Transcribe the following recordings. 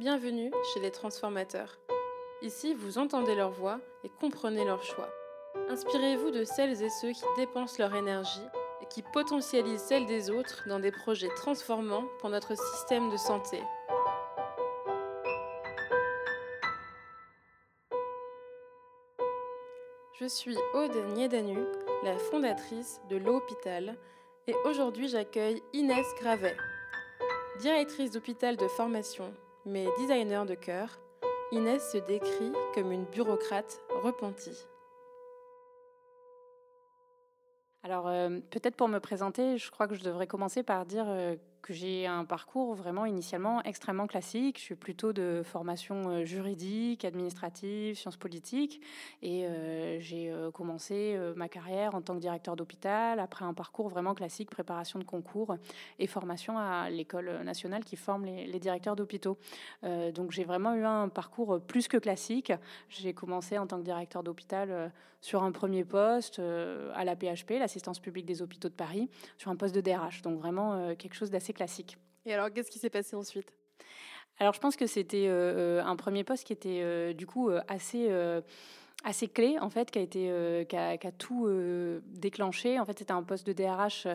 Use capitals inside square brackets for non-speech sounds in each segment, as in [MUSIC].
Bienvenue chez les transformateurs. Ici, vous entendez leur voix et comprenez leurs choix. Inspirez-vous de celles et ceux qui dépensent leur énergie et qui potentialisent celle des autres dans des projets transformants pour notre système de santé. Je suis Aude Niedanu, la fondatrice de l'hôpital, et aujourd'hui j'accueille Inès Gravet. Directrice d'hôpital de formation, mais designer de cœur, Inès se décrit comme une bureaucrate repentie. Alors, euh, peut-être pour me présenter, je crois que je devrais commencer par dire euh, que j'ai un parcours vraiment initialement extrêmement classique. Je suis plutôt de formation euh, juridique, administrative, sciences politiques. Et euh, j'ai euh, commencé ma carrière en tant que directeur d'hôpital, après un parcours vraiment classique, préparation de concours et formation à l'école nationale qui forme les, directeurs d'hôpitaux. donc j'ai vraiment eu un parcours plus que classique. J'ai commencé en tant que directeur d'hôpital sur un premier poste à la PHP, l'assistance publique des hôpitaux de Paris, sur un poste de DRH. Donc vraiment quelque chose d'assez classique. Et alors, qu'est-ce qui s'est passé ensuite? Alors, je pense que c'était euh, euh, un premier poste qui était euh, du coup assez assez clé en fait qui a été qui a, qui a, tout déclenché en fait c'était un poste de DRH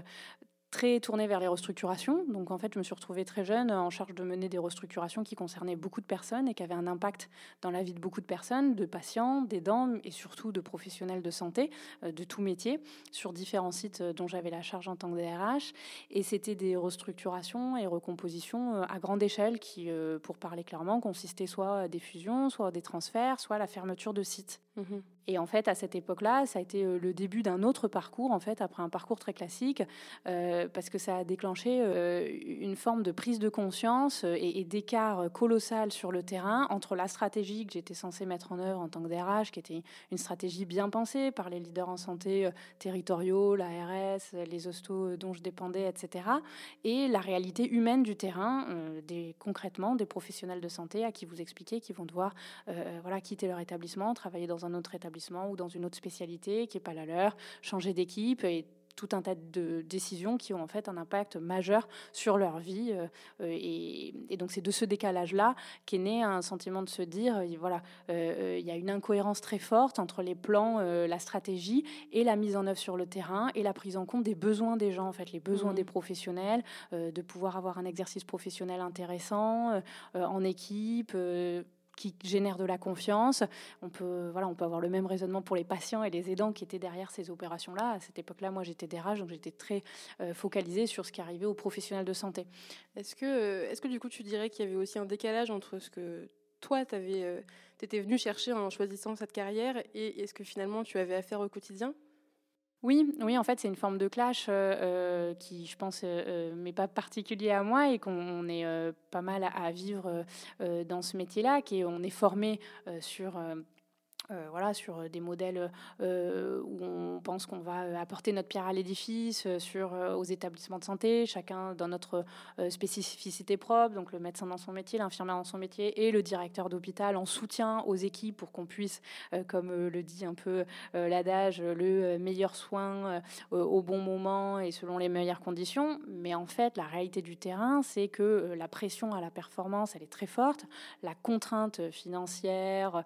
très tournée vers les restructurations. Donc en fait, je me suis retrouvée très jeune en charge de mener des restructurations qui concernaient beaucoup de personnes et qui avaient un impact dans la vie de beaucoup de personnes, de patients, d'aidants et surtout de professionnels de santé, euh, de tout métier, sur différents sites euh, dont j'avais la charge en tant que DRH. Et c'était des restructurations et recompositions euh, à grande échelle qui, pour parler clairement, consistaient soit à des fusions, soit à des transferts, soit à la fermeture de sites. Mmh et en fait, à cette époque-là, ça a été le début d'un autre parcours, en fait, après un parcours très classique, parce que ça a déclenché euh, une forme de prise de conscience euh, et, d'écart colossal sur le terrain entre la stratégie que j'étais censée mettre en œuvre en tant que DRH, qui était une stratégie bien pensée par les leaders en santé euh, territoriaux, l'ARS, les hostos dont je dépendais, etc., et la réalité humaine du terrain, concrètement des professionnels de santé à qui vous expliquez qu'ils vont devoir voilà, quitter leur établissement, travailler dans un autre établissement ou dans une autre spécialité qui n'est pas la leur, changer d'équipe et tout un tas de décisions qui ont en fait un impact majeur sur leur vie. Euh, euh, et, donc c'est de ce décalage-là qu'est né un sentiment de se dire, euh, voilà, il y a une incohérence très forte entre les plans, la stratégie et la mise en œuvre sur le terrain et la prise en compte des besoins des gens, en fait, les besoins mmh. des professionnels, de pouvoir avoir un exercice professionnel intéressant en équipe qui génère de la confiance. On peut, voilà, on peut avoir le même raisonnement pour les patients et les aidants qui étaient derrière ces opérations-là. À cette époque-là, moi, j'étais DRH, donc j'étais très euh, focalisée sur ce qui arrivait aux professionnels de santé. Est-ce que, euh, est-ce que du coup, tu dirais qu'il y avait aussi un décalage entre ce que toi, tu euh, étais venu chercher en choisissant cette carrière et est-ce que finalement tu avais à faire au quotidien? Oui, oui, en fait, c'est une forme de clash euh, euh, qui, je pense, euh, mais pas particulier à moi et qu'on est pas mal à, vivre dans ce métier-là, qui est, on est formé sur euh, voilà, sur des modèles euh, où on pense qu'on va apporter notre pierre à l'édifice, euh, sur aux établissements de santé, chacun dans notre spécificité propre, donc le médecin dans son métier, l'infirmière dans son métier et le directeur d'hôpital en soutien aux équipes pour qu'on puisse, comme le dit un peu l'adage, le meilleur soin au bon moment et selon les meilleures conditions. Mais en fait, la réalité du terrain, c'est que la pression à la performance, elle est très forte, la contrainte financière,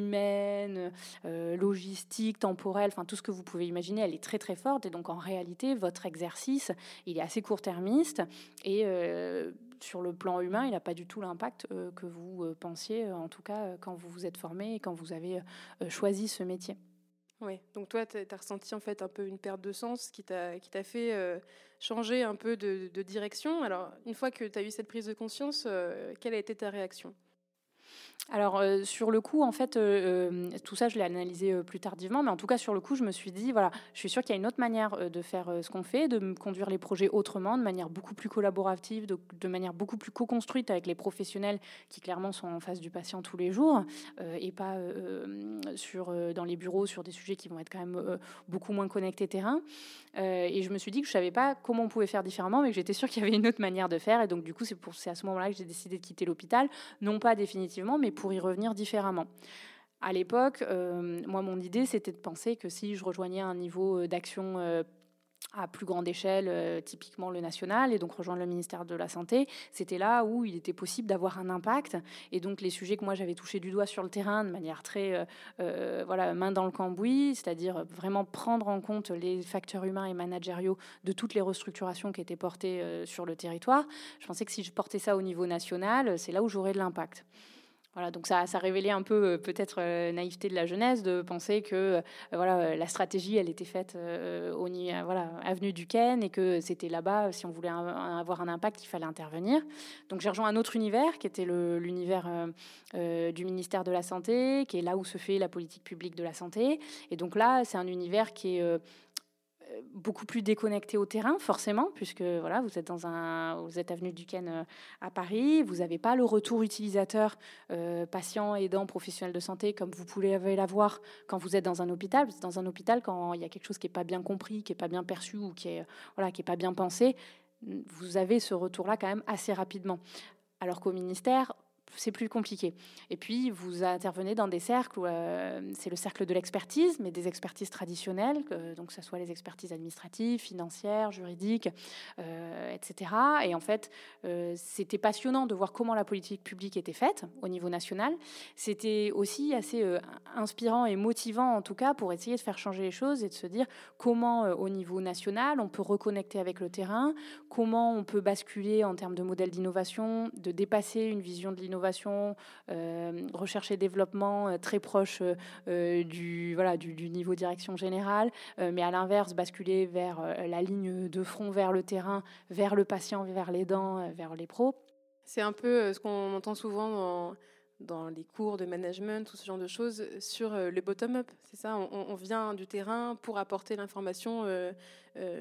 humaine, euh, logistique, temporelle, enfin tout ce que vous pouvez imaginer, elle est très très forte. Et donc en réalité, votre exercice, il est assez court-termiste et euh, sur le plan humain, il n'a pas du tout l'impact euh, que vous pensiez, en tout cas quand vous vous êtes formé et quand vous avez choisi ce métier. Oui, donc toi, tu as ressenti en fait un peu une perte de sens qui t'a fait changer un peu de, de, direction. Alors, une fois que tu as eu cette prise de conscience, quelle a été ta réaction? Alors euh, sur le coup, en fait, euh, euh, tout ça, je l'ai analysé plus tardivement, mais en tout cas sur le coup, je me suis dit, voilà, je suis sûre qu'il y a une autre manière de faire ce qu'on fait, de conduire les projets autrement, de manière beaucoup plus collaborative, de, manière beaucoup plus co-construite avec les professionnels qui clairement sont en face du patient tous les jours, et pas sur dans les bureaux sur des sujets qui vont être quand même beaucoup moins connectés terrain. et je me suis dit que je savais pas comment on pouvait faire différemment, mais que j'étais sûre qu'il y avait une autre manière de faire, et donc du coup, c'est à ce moment-là que j'ai décidé de quitter l'hôpital, non pas définitivement, mais pour y revenir différemment. À l'époque, euh, moi, mon idée, c'était de penser que si je rejoignais un niveau euh, d'action euh, à plus grande échelle, typiquement le national, et donc rejoindre le ministère de la Santé, c'était là où il était possible d'avoir un impact. Et donc les sujets que moi j'avais touché du doigt sur le terrain de manière très, voilà, main dans le cambouis, c'est-à-dire vraiment prendre en compte les facteurs humains et managériaux de toutes les restructurations qui étaient portées sur le territoire. Je pensais que si je portais ça au niveau national, c'est là où j'aurais de l'impact. Voilà, donc ça, ça révélait un peu euh, peut-être euh, naïveté de la jeunesse de penser que euh, voilà la stratégie elle était faite au voilà avenue du Ken et que c'était là-bas si on voulait avoir un impact il fallait intervenir. Donc j'ai rejoint un autre univers qui était l'univers du ministère de la santé, qui est là où se fait la politique publique de la santé. Et donc là c'est un univers qui est beaucoup plus déconnecté au terrain, forcément, puisque voilà, vous êtes dans un, vous êtes avenue Duquesne euh, à Paris, vous n'avez pas le retour utilisateur, euh, patient, aidant, professionnel de santé, comme vous pouvez l'avoir quand vous êtes dans un hôpital. Dans un hôpital quand il y a quelque chose qui n'est pas bien compris, qui n'est pas bien perçu ou qui est voilà, qui pas bien pensé, vous avez ce retour-là quand même assez rapidement. Alors qu'au ministère, c'est plus compliqué. Et puis, vous intervenez dans des cercles où euh, c'est le cercle de l'expertise, mais des expertises traditionnelles, donc que ce soit les expertises administratives, financières, juridiques, euh, etc. Et en fait, euh, c'était passionnant de voir comment la politique publique était faite au niveau national. C'était aussi assez inspirant et motivant, en tout cas, pour essayer de faire changer les choses et de se dire comment, au niveau national, on peut reconnecter avec le terrain, comment on peut basculer en termes de modèles d'innovation, de dépasser une vision de l'innovation euh, recherche et développement euh, très proche euh, du, voilà, du, niveau direction générale, mais à l'inverse, basculer vers la ligne de front, vers le terrain, vers le patient, vers les dents, vers les pros. C'est un peu ce qu'on entend souvent dans dans les cours de management, tout ce genre de choses, sur le bottom-up. C'est ça, on, vient du terrain pour apporter l'information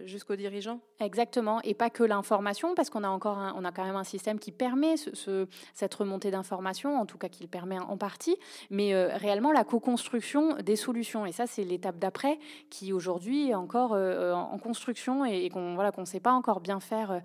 jusqu'aux dirigeants. Exactement, et pas que l'information, parce qu'on a encore, on a quand même un système qui permet ce, cette remontée d'informations, en tout cas qui le permet en partie, mais euh, réellement la co-construction des solutions. Et ça, c'est l'étape d'après qui aujourd'hui est encore euh, en construction et, qu'on voilà qu'on ne sait pas encore bien faire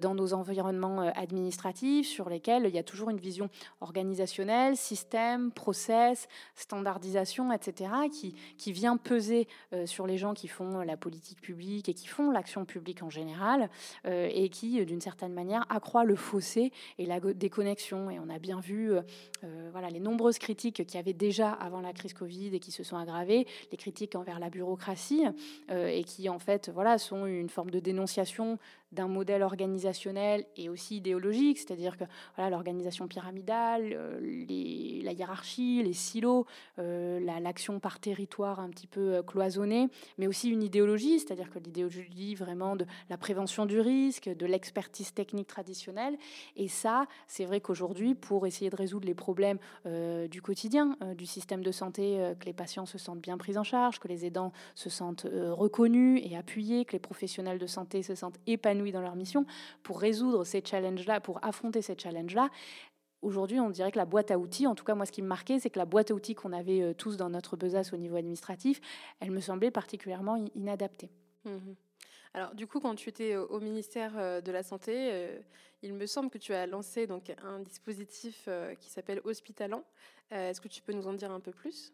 dans nos environnements administratifs, sur lesquels il y a toujours une vision organisationnelle, système, process, standardisation, etc., qui, qui vient peser sur les gens qui font la politique publique et qui font l'action publique en général euh, et qui, d'une certaine manière, accroît le fossé et la déconnexion. Et on a bien vu euh, euh, voilà, les nombreuses critiques qu'il y avait déjà avant la crise Covid et qui se sont aggravées, les critiques envers la bureaucratie et qui, en fait, voilà, sont une forme de dénonciation d'un modèle organisationnel et aussi idéologique, c'est-à-dire que voilà, l'organisation pyramidale, euh, la hiérarchie, les silos, euh, l'action par territoire un petit peu euh, cloisonnée, mais aussi une idéologie, c'est-à-dire que l'idéologie vraiment de la prévention du risque, de l'expertise technique traditionnelle. Et ça, c'est vrai qu'aujourd'hui, pour essayer de résoudre les problèmes du quotidien, du système de santé, que les patients se sentent bien pris en charge, que les aidants se sentent reconnus et appuyés, que les professionnels de santé se sentent épanouis, dans leur mission, pour résoudre ces challenges-là, pour affronter ces challenges-là, Aujourd'hui, on dirait que la boîte à outils, en tout cas moi ce qui me marquait, c'est que la boîte à outils qu'on avait euh, tous dans notre besace au niveau administratif, elle me semblait particulièrement inadaptée. Mmh Alors du coup, quand tu étais au ministère euh, de la Santé, euh, il me semble que tu as lancé donc un dispositif qui s'appelle Hospitalant. Est-ce que tu peux nous en dire un peu plus?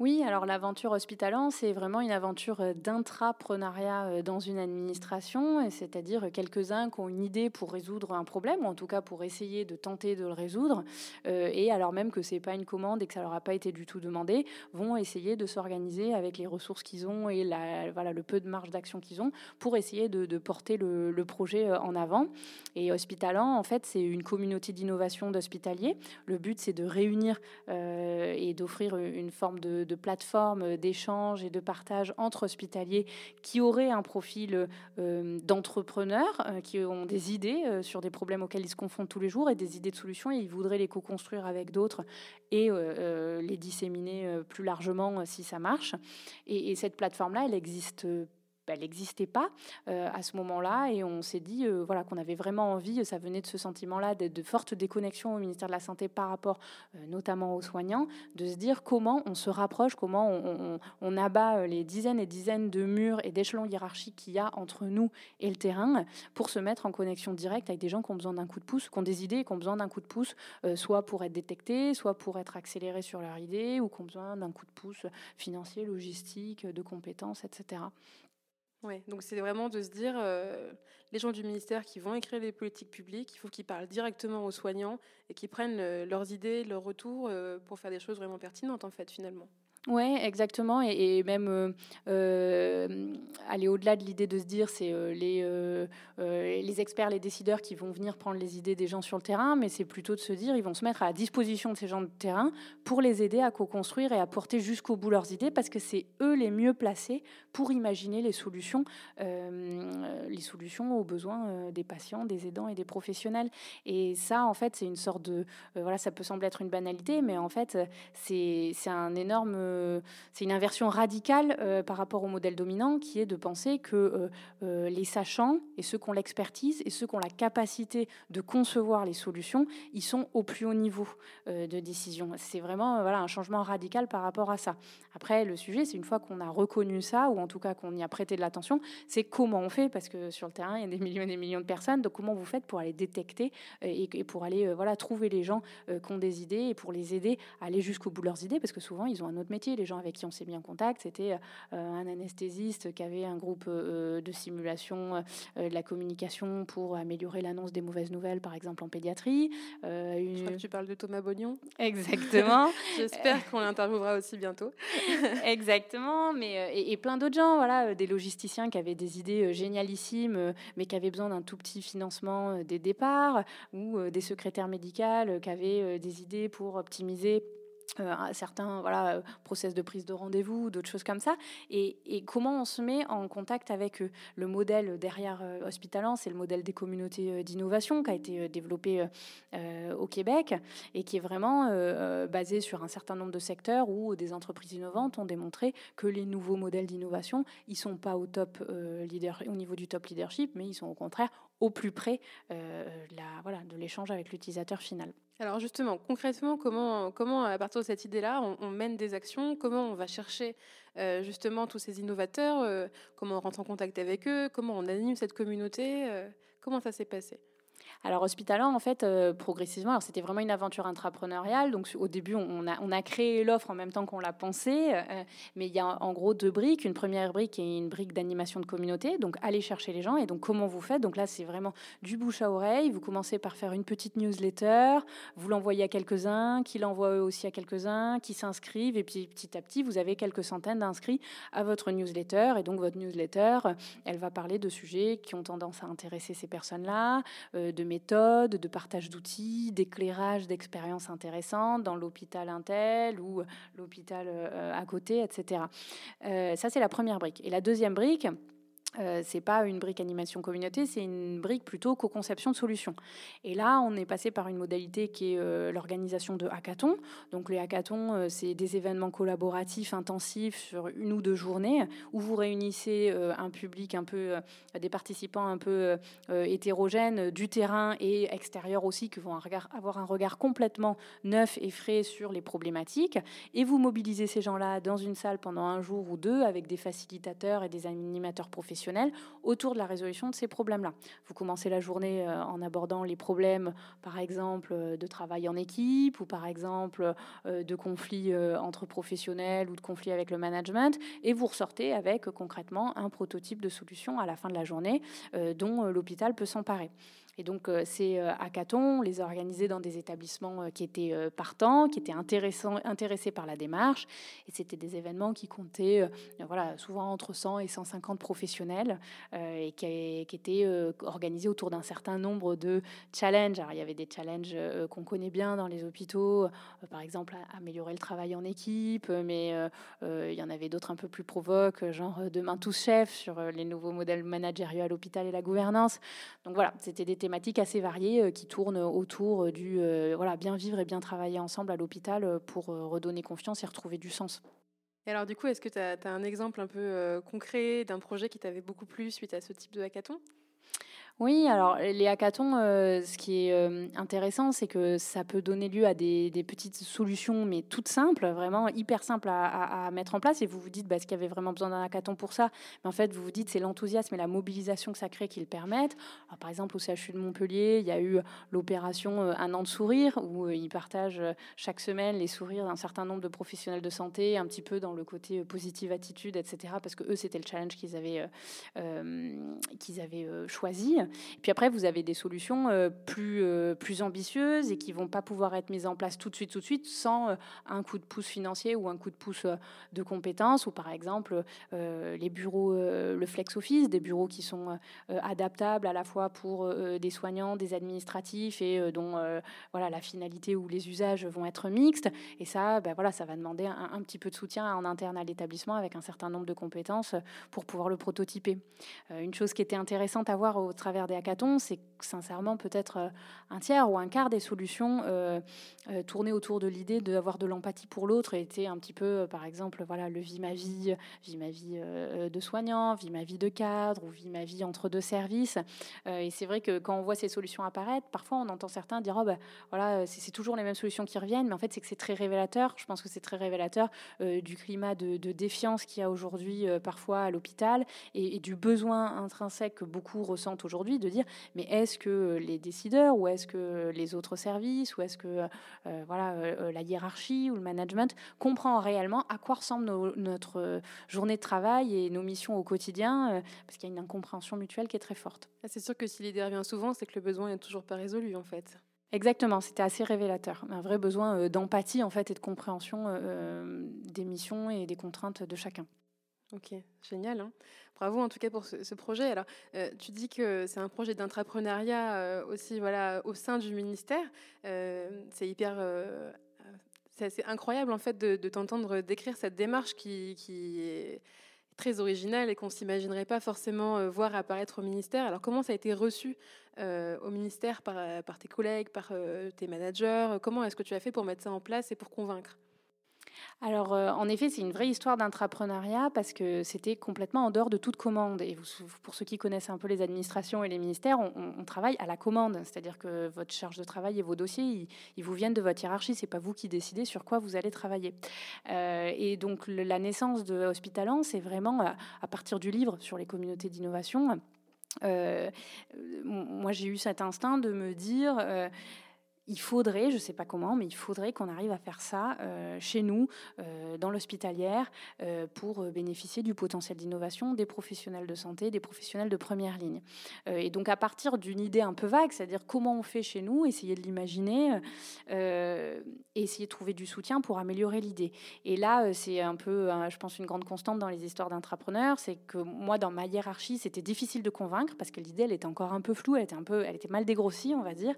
Oui, alors l'aventure hospitalant, c'est vraiment une aventure euh, d'intrapreneuriat euh, dans une administration, c'est-à-dire quelques-uns qui ont une idée pour résoudre un problème, ou en tout cas pour essayer de tenter de le résoudre, euh, et alors même que c'est pas une commande et que ça leur a pas été du tout demandé, vont essayer de s'organiser avec les ressources qu'ils ont et voilà, le peu de marge d'action qu'ils ont pour essayer de, porter le, projet en avant. Et hospitalant, en fait, c'est une communauté d'innovation d'hospitaliers. Le but, c'est de réunir et d'offrir une forme de de, plateformes d'échange et de partage entre hospitaliers qui auraient un profil euh, d'entrepreneurs, euh, qui ont des idées euh, sur des problèmes auxquels ils se confrontent tous les jours et des idées de solutions et ils voudraient les co-construire avec d'autres et les disséminer plus largement si ça marche. Et, et cette plateforme-là, elle existe elle n'existait pas euh, à ce moment-là et on s'est dit euh, voilà qu'on avait vraiment envie, ça venait de ce sentiment-là de, de forte déconnexion au ministère de la Santé par rapport euh, notamment aux soignants, de se dire comment on se rapproche, comment on, abat les dizaines et dizaines de murs et d'échelons hiérarchiques qu'il y a entre nous et le terrain pour se mettre en connexion directe avec des gens qui ont besoin d'un coup de pouce, qui ont des idées et qui ont besoin d'un coup de pouce, soit pour être détectés, soit pour être accélérés sur leur idée ou qui ont besoin d'un coup de pouce financier, logistique, de compétences, etc. Donc c'est vraiment de se dire, les gens du ministère qui vont écrire les politiques publiques, il faut qu'ils parlent directement aux soignants et qu'ils prennent leurs idées, leurs retours pour faire des choses vraiment pertinentes, en fait, finalement. Oui, exactement. Et, même euh, euh, aller au-delà de l'idée de se dire c'est euh, les, les experts, les décideurs qui vont venir prendre les idées des gens sur le terrain, mais c'est plutôt de se dire ils vont se mettre à la disposition de ces gens de terrain pour les aider à co-construire et à porter jusqu'au bout leurs idées parce que c'est eux les mieux placés pour imaginer les solutions, les solutions aux besoins des patients, des aidants et des professionnels. Et ça, en fait, c'est une sorte de. voilà, ça peut sembler être une banalité, mais en fait, c'est un énorme c'est une inversion radicale euh, par rapport au modèle dominant qui est de penser que euh, les sachants et ceux qui ont l'expertise et ceux qui ont la capacité de concevoir les solutions, ils sont au plus haut niveau de décision. C'est vraiment voilà, un changement radical par rapport à ça. Après, le sujet, c'est une fois qu'on a reconnu ça, ou en tout cas qu'on y a prêté de l'attention, c'est comment on fait, parce que sur le terrain, il y a des millions et des millions de personnes, donc comment vous faites pour aller détecter et, pour aller voilà, trouver les gens qui ont des idées et pour les aider à aller jusqu'au bout de leurs idées, parce que souvent, ils ont un autre métier les gens avec qui on s'est mis en contact, c'était euh, un anesthésiste qui avait un groupe euh, de simulation euh, de la communication pour améliorer l'annonce des mauvaises nouvelles, par exemple en pédiatrie. Je crois que tu parles de Thomas Bognon. Exactement. [LAUGHS] J'espère qu'on l'interviewera aussi bientôt. [LAUGHS] Exactement, mais et, plein d'autres gens, voilà, des logisticiens qui avaient des idées génialissimes, mais qui avaient besoin d'un tout petit financement des départs, ou des secrétaires médicales qui avaient des idées pour optimiser euh, certains voilà, process de prise de rendez-vous, d'autres choses comme ça, et, comment on se met en contact avec eux. Le modèle derrière euh, c'est le modèle des communautés euh, d'innovation qui a été développé au Québec et qui est vraiment basé sur un certain nombre de secteurs où des entreprises innovantes ont démontré que les nouveaux modèles d'innovation, ils sont pas au top leader, au niveau du top leadership, mais ils sont au contraire au plus près voilà, de l'échange avec l'utilisateur final. Alors justement, concrètement, comment, comment à partir de cette idée-là, on, mène des actions? Comment on va chercher euh, justement tous ces innovateurs euh, Comment on rentre en contact avec eux? Comment on anime cette communauté? Euh, Comment ça s'est passé? Alors Hospitalan, en fait, euh, progressivement, alors c'était vraiment une aventure intrapreneuriale. Donc au début, on a, on a créé l'offre en même temps qu'on l'a pensée. Euh, mais il y a en gros deux briques. Une première brique est une brique d'animation de communauté. Donc aller chercher les gens. Et donc comment vous faites? Donc là, c'est vraiment du bouche à oreille. Vous commencez par faire une petite newsletter. Vous l'envoyez à quelques-uns, qui l'envoient eux aussi à quelques-uns, qui s'inscrivent. Et puis petit à petit, vous avez quelques centaines d'inscrits à votre newsletter. Et donc votre newsletter, elle va parler de sujets qui ont tendance à intéresser ces personnes-là, euh, de de partage d'outils, d'éclairage d'expériences intéressantes dans l'hôpital Intel ou l'hôpital euh, à côté, etc. Euh, ça, c'est la première brique. Et la deuxième brique, euh, c'est pas une brique animation communauté, c'est une brique plutôt co-conception de solutions. Et là, on est passé par une modalité qui est euh, l'organisation de hackathons. Donc les hackathons, euh, c'est des événements collaboratifs intensifs sur une ou deux journées où vous réunissez un public un peu, des participants un peu hétérogènes du terrain et extérieur aussi, qui vont avoir un regard complètement neuf et frais sur les problématiques. Et vous mobilisez ces gens-là dans une salle pendant un jour ou deux avec des facilitateurs et des animateurs professionnels autour de la résolution de ces problèmes-là. Vous commencez la journée euh, en abordant les problèmes, par exemple, euh, de travail en équipe ou par exemple euh, de conflits entre professionnels ou de conflits avec le management, et vous ressortez avec concrètement un prototype de solution à la fin de la journée dont l'hôpital peut s'emparer. Et donc, euh, ces euh, hackathons, on les a organisés dans des établissements euh, qui étaient partants, qui étaient intéressés par la démarche. Et c'était des événements qui comptaient voilà, souvent entre 100 et 150 professionnels et qui, étaient organisés autour d'un certain nombre de challenges. Alors, il y avait des challenges qu'on connaît bien dans les hôpitaux, par exemple, améliorer le travail en équipe, mais il y en avait d'autres un peu plus provoques, genre demain tous chefs sur les nouveaux modèles managériaux à l'hôpital et la gouvernance. Donc voilà, c'était des thématiques assez variées euh, qui tournent autour du euh, voilà, bien vivre et bien travailler ensemble à l'hôpital euh, pour redonner confiance et retrouver du sens. Et alors du coup, est-ce que tu as, un exemple un peu concret d'un projet qui t'avait beaucoup plu suite à ce type de hackathon? Oui, alors les hackathons, euh, ce qui est euh, intéressant, c'est que ça peut donner lieu à des, petites solutions, mais toutes simples, vraiment hyper simples à, mettre en place. Et vous vous dites, bah, est-ce qu'il y avait vraiment besoin d'un hackathon pour ça? Mais en fait, vous vous dites, c'est l'enthousiasme et la mobilisation que ça crée qui le permettent. par exemple, au CHU de Montpellier, il y a eu l'opération euh, Un an de sourire, où ils partagent chaque semaine les sourires d'un certain nombre de professionnels de santé, un petit peu dans le côté positive attitude, etc. Parce que eux, c'était le challenge qu'ils avaient, qu'ils avaient choisi. Puis après, vous avez des solutions euh, plus, euh, plus ambitieuses et qui vont pas pouvoir être mises en place tout de suite, tout de suite, sans euh, un coup de pouce financier ou un coup de pouce de compétences, ou par exemple les bureaux, le flex office, des bureaux qui sont adaptables à la fois pour des soignants, des administratifs et dont voilà la finalité ou les usages vont être mixtes. Et ça, ben voilà, ça va demander un, un petit peu de soutien en interne à l'établissement avec un certain nombre de compétences pour pouvoir le prototyper. une chose qui était intéressante à voir au travers des hackathons, c'est sincèrement peut-être euh, un tiers ou un quart des solutions euh, euh, tournées autour de l'idée d'avoir de l'empathie pour l'autre était un petit peu, par exemple, voilà, le vie ma vie, vie ma vie de soignant, vie ma vie de cadre ou vie ma vie entre deux services. et c'est vrai que quand on voit ces solutions apparaître, parfois on entend certains dire oh ben voilà, c'est toujours les mêmes solutions qui reviennent, mais en fait c'est que c'est très révélateur. Je pense que c'est très révélateur du climat de, défiance qu'il y a aujourd'hui parfois à l'hôpital et, et du besoin intrinsèque que beaucoup ressentent aujourd'hui de dire mais est-ce que les décideurs ou est-ce que les autres services ou est-ce que euh, voilà euh, la hiérarchie ou le management comprend réellement à quoi ressemble notre journée de travail et nos missions au quotidien euh, parce qu'il y a une incompréhension mutuelle qui est très forte. Ah, c'est sûr que si l'idée revient souvent, c'est que le besoin n'est toujours pas résolu en fait. Exactement, c'était assez révélateur. Un vrai besoin d'empathie en fait et de compréhension des missions et des contraintes de chacun. Ok, génial. Hein. Bravo en tout cas pour ce, projet. Alors, euh, tu dis que c'est un projet d'entrepreneuriat euh, aussi, voilà, au sein du ministère. Euh, c'est hyper, c'est incroyable en fait de, t'entendre décrire cette démarche qui, est très originale et qu'on s'imaginerait pas forcément voir apparaître au ministère. Alors, comment ça a été reçu au ministère par tes collègues, par tes managers? Comment est-ce que tu as fait pour mettre ça en place et pour convaincre? Alors, euh, en effet, c'est une vraie histoire d'intrapreneuriat parce que c'était complètement en dehors de toute commande. Et pour ceux qui connaissent un peu les administrations et les ministères, on, travaille à la commande. C'est-à-dire que votre charge de travail et vos dossiers, ils, vous viennent de votre hiérarchie. C'est pas vous qui décidez sur quoi vous allez travailler. Euh, et donc, la naissance de Hospitalan, c'est vraiment à, partir du livre sur les communautés d'innovation. Euh, moi, j'ai eu cet instinct de me dire il faudrait, je ne sais pas comment, mais il faudrait qu'on arrive à faire ça euh, chez nous, euh, dans l'hospitalière, euh, pour bénéficier du potentiel d'innovation des professionnels de santé, des professionnels de première ligne. et donc à partir d'une idée un peu vague, c'est-à-dire comment on fait chez nous, essayer de l'imaginer, essayer de trouver du soutien pour améliorer l'idée. Et là, c'est un peu, je pense, une grande constante dans les histoires d'entrepreneurs, c'est que moi, dans ma hiérarchie, c'était difficile de convaincre parce que l'idée, elle était encore un peu floue, elle était un peu, elle était mal dégrossie, on va dire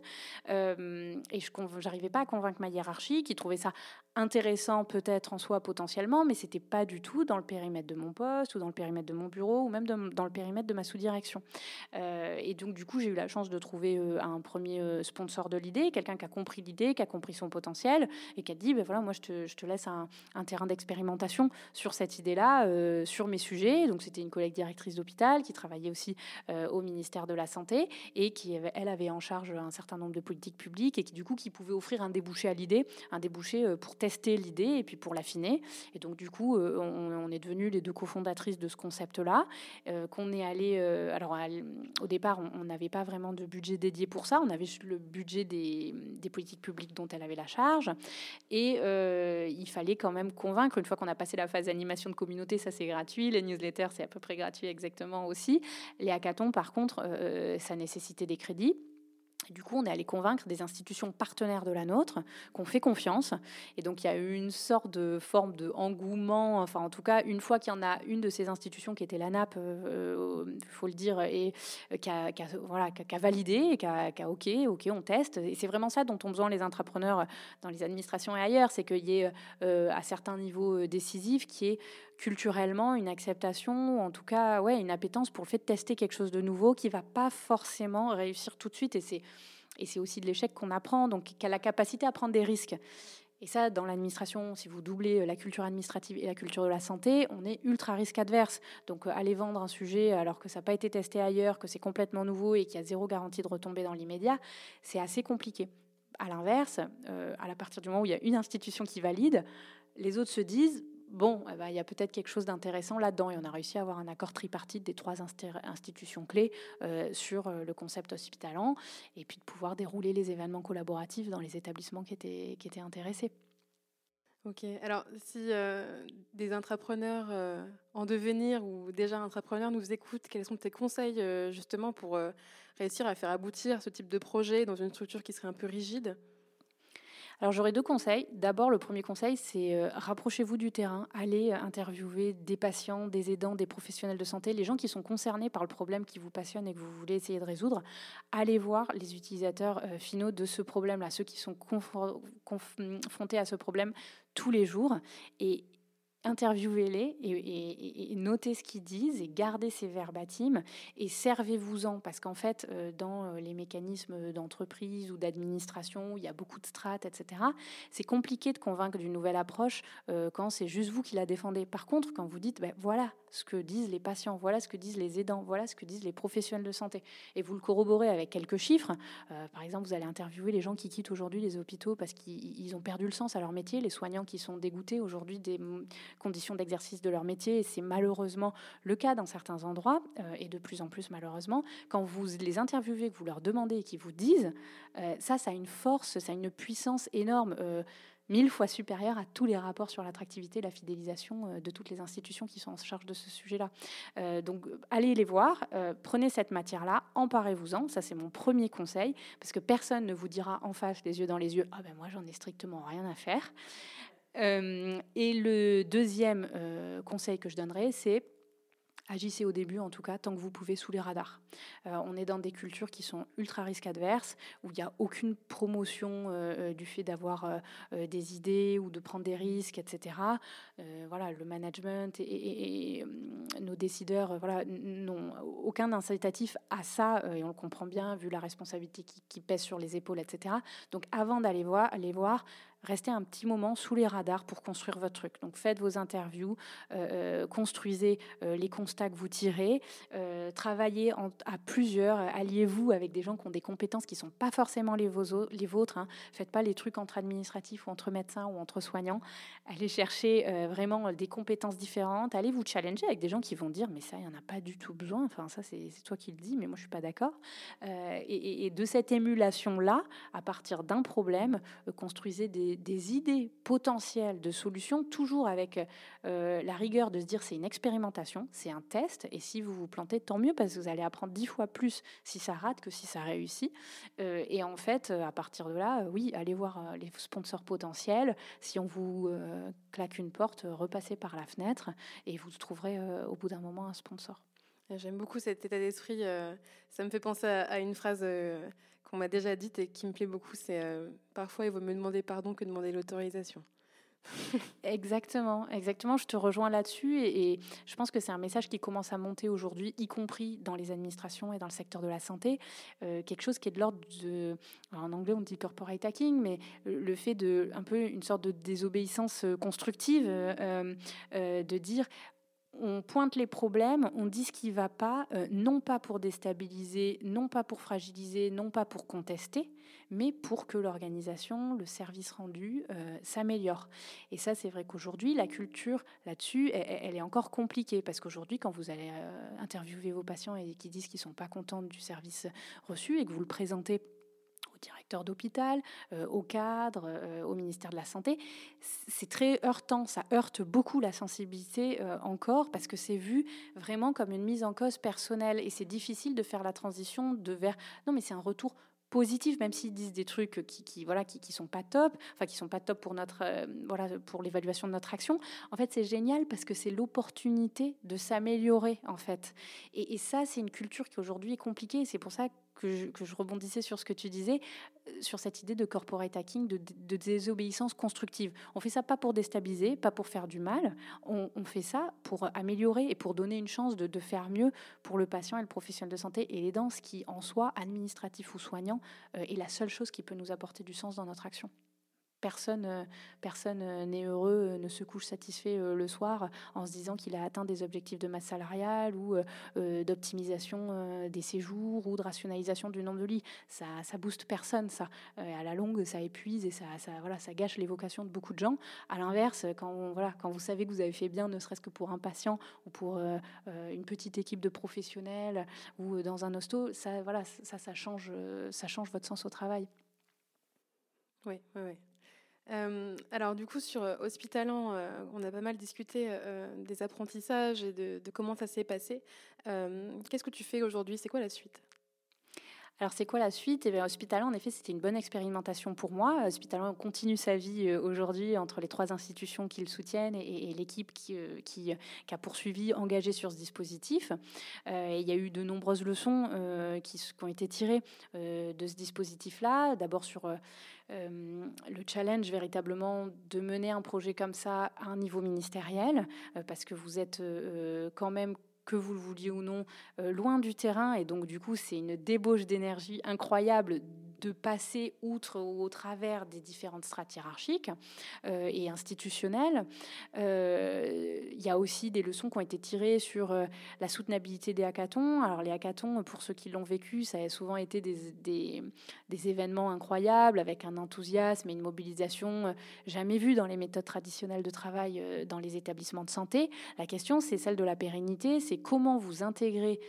et je n'arrivais pas à convaincre ma hiérarchie, qui trouvait ça intéressant peut-être en soi potentiellement, mais c'était pas du tout dans le périmètre de mon poste ou dans le périmètre de mon bureau ou même dans le périmètre de ma sous-direction. Euh, et donc du coup, j'ai eu la chance de trouver euh, un premier euh, sponsor de l'idée, quelqu'un qui a compris l'idée, qui a compris son potentiel et qui a dit, ben voilà, moi je te, je te laisse un, terrain d'expérimentation sur cette idée-là, sur mes sujets. Donc c'était une collègue directrice d'hôpital qui travaillait aussi au ministère de la Santé et qui, elle, avait en charge un certain nombre de politiques publiques et qui du coup qui pouvait offrir un débouché à l'idée, un débouché pour tester l'idée et puis pour l'affiner. Et donc, du coup, euh, on, est devenus les deux cofondatrices de ce concept-là, euh, qu'on est allé. Euh, alors, au départ, on n'avait pas vraiment de budget dédié pour ça. On avait le budget des, des politiques publiques dont elle avait la charge. Et il fallait quand même convaincre, une fois qu'on a passé la phase d'animation de communauté, ça c'est gratuit. Les newsletters, c'est à peu près gratuit exactement aussi. Les hackathons, par contre, ça nécessitait des crédits du coup, on est allé convaincre des institutions partenaires de la nôtre qu'on fait confiance. Et donc, il y a eu une sorte de forme de engouement. Enfin, en tout cas, une fois qu'il y en a une de ces institutions qui était la NAP, il euh, faut le dire, et euh, qui a, validé et qui a, OK, OK, on teste. Et c'est vraiment ça dont ont besoin les entrepreneurs dans les administrations et ailleurs, c'est qu'il y ait euh, à certains niveaux décisifs, qui est culturellement une acceptation, ou en tout cas ouais, une appétence pour le fait de tester quelque chose de nouveau qui va pas forcément réussir tout de suite. Et c'est, et c'est aussi de l'échec qu'on apprend, donc qui a la capacité à prendre des risques. Et ça, dans l'administration, si vous doublez la culture administrative et la culture de la santé, on est ultra risque adverse. Donc aller vendre un sujet alors que ça n'a pas été testé ailleurs, que c'est complètement nouveau et qu'il y a zéro garantie de retomber dans l'immédiat, c'est assez compliqué. À l'inverse, à partir du moment où il y a une institution qui valide, les autres se disent bon, eh ben, il y a peut-être quelque chose d'intéressant là-dedans. Et on a réussi à avoir un accord tripartite des trois institutions clés euh, sur euh, le concept hospitalant, et puis de pouvoir dérouler les événements collaboratifs dans les établissements qui étaient, intéressés. Ok, alors si euh, des entrepreneurs en devenir ou déjà entrepreneurs nous écoutent, quels sont tes conseils justement pour réussir à faire aboutir ce type de projet dans une structure qui serait un peu rigide? Alors j'aurais deux conseils. D'abord, le premier conseil, c'est euh, rapprochez-vous du terrain, allez euh, interviewer des patients, des aidants, des professionnels de santé, les gens qui sont concernés par le problème qui vous passionne et que vous voulez essayer de résoudre. Allez voir les utilisateurs euh, finaux de ce problème-là, ceux qui sont confrontés à ce problème tous les jours. Interviewez-les et, notez ce qu'ils disent et gardez ces verbatims et servez-vous-en parce qu'en fait, euh, dans euh, les mécanismes d'entreprise ou d'administration où il y a beaucoup de strates, etc., c'est compliqué de convaincre d'une nouvelle approche euh, quand c'est juste vous qui la défendez. Par contre, quand vous dites, ben, voilà ce que disent les patients, voilà ce que disent les aidants, voilà ce que disent les professionnels de santé, et vous le corroborez avec quelques chiffres, par exemple, vous allez interviewer les gens qui quittent aujourd'hui les hôpitaux parce qu'ils ont perdu le sens à leur métier, les soignants qui sont dégoûtés aujourd'hui des conditions d'exercice de leur métier, et c'est malheureusement le cas dans certains endroits, euh, et de plus en plus malheureusement, quand vous les interviewez, que vous leur demandez et qu'ils vous disent, euh, ça, ça a une force, ça a une puissance énorme. Euh, mille fois supérieure à tous les rapports sur l'attractivité et la fidélisation de toutes les institutions qui sont en charge de ce sujet-là. donc, allez les voir, prenez cette matière-là, emparez-vous-en, ça c'est mon premier conseil, parce que personne ne vous dira en face, les yeux dans les yeux, ah ben moi j'en ai strictement rien à faire. Euh, et le deuxième euh, conseil que je donnerais, c'est agissez au début, en tout cas, tant que vous pouvez sous les radars. Euh, on est dans des cultures qui sont ultra risque adverses, où il n'y a aucune promotion du fait d'avoir des idées ou de prendre des risques, etc. voilà, le management et, nos décideurs voilà, n'ont aucun incitatif à ça, et on le comprend bien, vu la responsabilité qui, qui pèse sur les épaules, etc. Donc avant d'aller voir, aller voir restez un petit moment sous les radars pour construire votre truc. Donc faites vos interviews, euh, euh, construisez euh, les constats que vous tirez, travaillez à plusieurs, alliez-vous avec des gens qui ont des compétences qui ne sont pas forcément les, vôtres. Hein. Faites pas les trucs entre administratifs ou entre médecins ou entre soignants. Allez chercher vraiment des compétences différentes. Allez vous challenger avec des gens qui vont dire mais ça, il n'y en a pas du tout besoin. Enfin ça, c'est toi qui le dis, mais moi je suis pas d'accord. Et, de cette émulation-là, à partir d'un problème, construisez des des, idées potentielles de solutions, toujours avec euh, la rigueur de se dire c'est une expérimentation, c'est un test, et si vous vous plantez, tant mieux, parce que vous allez apprendre dix fois plus si ça rate que si ça réussit. Euh, et en fait, à partir de là, euh, oui, allez voir les sponsors potentiels. Si on vous claque une porte, repassez par la fenêtre, et vous trouverez au bout d'un moment un sponsor. J'aime beaucoup cet état d'esprit. ça me fait penser à, une phrase qu'on m'a déjà dite et qui me plaît beaucoup, c'est euh, parfois il vaut me demander pardon que demander l'autorisation. [LAUGHS] exactement, exactement. Je te rejoins là-dessus et, je pense que c'est un message qui commence à monter aujourd'hui, y compris dans les administrations et dans le secteur de la santé. Euh, quelque chose qui est de l'ordre de, en anglais on dit corporate hacking, mais le fait de un peu une sorte de désobéissance constructive, euh, de dire on pointe les problèmes, on dit ce qui ne va pas, euh, non pas pour déstabiliser, non pas pour fragiliser, non pas pour contester, mais pour que l'organisation, le service rendu euh, s'améliore. Et ça, c'est vrai qu'aujourd'hui, la culture là-dessus, elle, est encore compliquée, parce qu'aujourd'hui, quand vous allez euh, interviewer vos patients et qui disent qu'ils ne sont pas contents du service reçu et que vous le présentez au directeur d'hôpital, euh, au cadre, euh, au ministère de la Santé. C'est très heurtant, ça heurte beaucoup la sensibilité euh, encore parce que c'est vu vraiment comme une mise en cause personnelle. Et c'est difficile de faire la transition de vers non mais c'est un retour positif même s'ils disent des trucs qui, qui voilà qui, qui, sont pas top enfin qui sont pas top pour notre voilà pour l'évaluation de notre action. En fait c'est génial parce que c'est l'opportunité de s'améliorer en fait. Et, et ça c'est une culture qui aujourd'hui est compliquée. C'est pour ça que je, rebondissais sur ce que tu disais, euh, sur cette idée de corporate hacking, de, désobéissance constructive. On fait ça pas pour déstabiliser, pas pour faire du mal, on, fait ça pour améliorer et pour donner une chance de, faire mieux pour le patient et le professionnel de santé et les ce qui, en soi, administratif ou soignant, euh, est la seule chose qui peut nous apporter du sens dans notre action personne personne n'est heureux, ne se couche satisfait le soir en se disant qu'il a atteint des objectifs de masse salariale ou d'optimisation des séjours ou de rationalisation du nombre de lits. Ça, ça booste personne, ça. à la longue, ça épuise et ça, voilà, ça gâche l'évocation de beaucoup de gens. À l'inverse, quand, voilà, quand vous savez que vous avez fait bien, ne serait-ce que pour un patient ou pour une petite équipe de professionnels ou dans un hosto, ça, voilà, ça, ça change, ça change votre sens au travail. Oui, oui, oui. Euh, alors du coup sur euh, Hospitalant, euh, on a pas mal discuté des apprentissages et de comment ça s'est passé. Qu'est-ce que tu fais aujourd'hui? C'est quoi la suite? Alors, c'est quoi la suite? Eh bien, en effet, c'était une bonne expérimentation pour moi. Hospitalan continue sa vie euh, aujourd'hui entre les trois institutions qui le soutiennent et, l'équipe qui, euh, qui, a poursuivi, engagé sur ce dispositif. Euh, il y a eu de nombreuses leçons qui, ont été tirées de ce dispositif-là. D'abord sur le challenge véritablement de mener un projet comme ça à un niveau ministériel, parce que vous êtes quand même que vous le vouliez ou non, euh, loin du terrain. Et donc, du coup, c'est une débauche d'énergie incroyable de passer outre ou au travers des différentes strates hiérarchiques euh, et institutionnelles. Euh, il y a aussi des leçons qui ont été tirées sur euh, la soutenabilité des hackathons. Alors les hackathons, pour ceux qui l'ont vécu, ça a souvent été des, des, événements incroyables avec un enthousiasme et une mobilisation jamais vue dans les méthodes traditionnelles de travail dans les établissements de santé. La question, c'est celle de la pérennité, c'est comment vous intégrez